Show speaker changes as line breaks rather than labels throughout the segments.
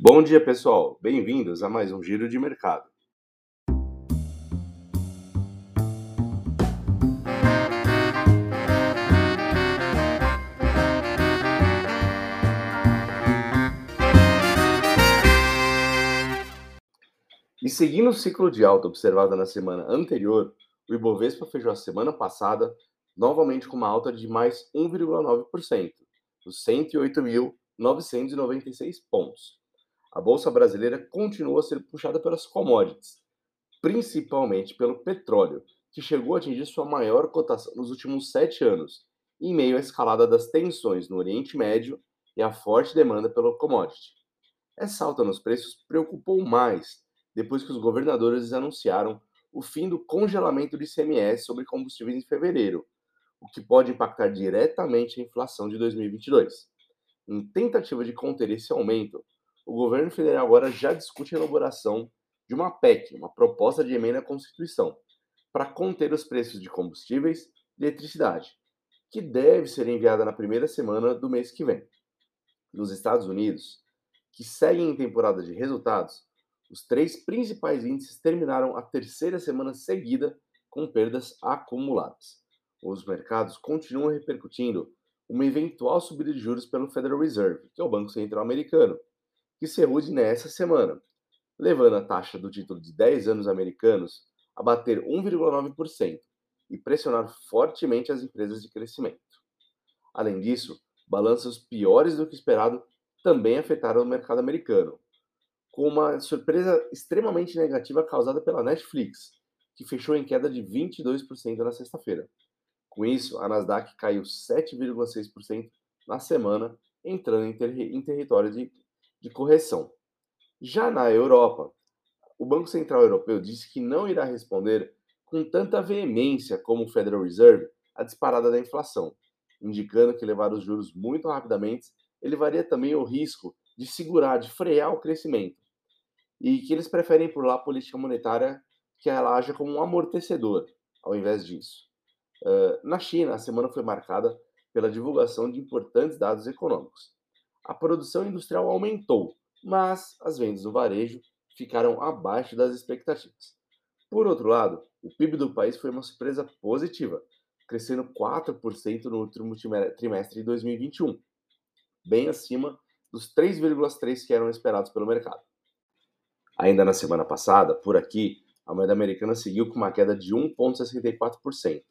Bom dia, pessoal. Bem-vindos a mais um Giro de Mercado. E seguindo o ciclo de alta observado na semana anterior, o Ibovespa fechou a semana passada novamente com uma alta de mais 1,9%, os 108.996 pontos. A bolsa brasileira continua a ser puxada pelas commodities, principalmente pelo petróleo, que chegou a atingir sua maior cotação nos últimos sete anos, em meio à escalada das tensões no Oriente Médio e à forte demanda pelo commodity. Essa alta nos preços preocupou mais depois que os governadores anunciaram o fim do congelamento do ICMS sobre combustíveis em fevereiro, o que pode impactar diretamente a inflação de 2022. Em tentativa de conter esse aumento, o governo federal agora já discute a elaboração de uma PEC, uma proposta de emenda à Constituição, para conter os preços de combustíveis e eletricidade, que deve ser enviada na primeira semana do mês que vem. Nos Estados Unidos, que seguem em temporada de resultados, os três principais índices terminaram a terceira semana seguida com perdas acumuladas. Os mercados continuam repercutindo uma eventual subida de juros pelo Federal Reserve, que é o Banco Central Americano, que se reúne nesta semana, levando a taxa do título de 10 anos americanos a bater 1,9% e pressionar fortemente as empresas de crescimento. Além disso, balanços piores do que esperado também afetaram o mercado americano, com uma surpresa extremamente negativa causada pela Netflix, que fechou em queda de 22% na sexta-feira. Com isso, a Nasdaq caiu 7,6% na semana, entrando em, ter em território de, de correção. Já na Europa, o Banco Central Europeu disse que não irá responder com tanta veemência como o Federal Reserve à disparada da inflação, indicando que levar os juros muito rapidamente elevaria também o risco de segurar, de frear o crescimento, e que eles preferem por lá a política monetária que ela haja como um amortecedor, ao invés disso. Uh, na China, a semana foi marcada pela divulgação de importantes dados econômicos. A produção industrial aumentou, mas as vendas no varejo ficaram abaixo das expectativas. Por outro lado, o PIB do país foi uma surpresa positiva, crescendo 4% no último trimestre de 2021, bem acima dos 3,3% que eram esperados pelo mercado. Ainda na semana passada, por aqui, a moeda americana seguiu com uma queda de 1,64%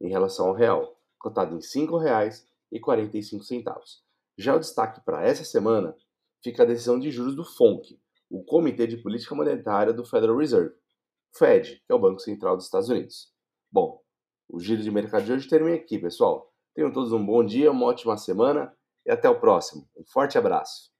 em relação ao real, cotado em R$ 5,45. Já o destaque para essa semana fica a decisão de juros do FONC, o Comitê de Política Monetária do Federal Reserve, Fed, que é o Banco Central dos Estados Unidos. Bom, o giro de mercado de hoje termina aqui, pessoal. Tenham todos um bom dia, uma ótima semana e até o próximo. Um forte abraço.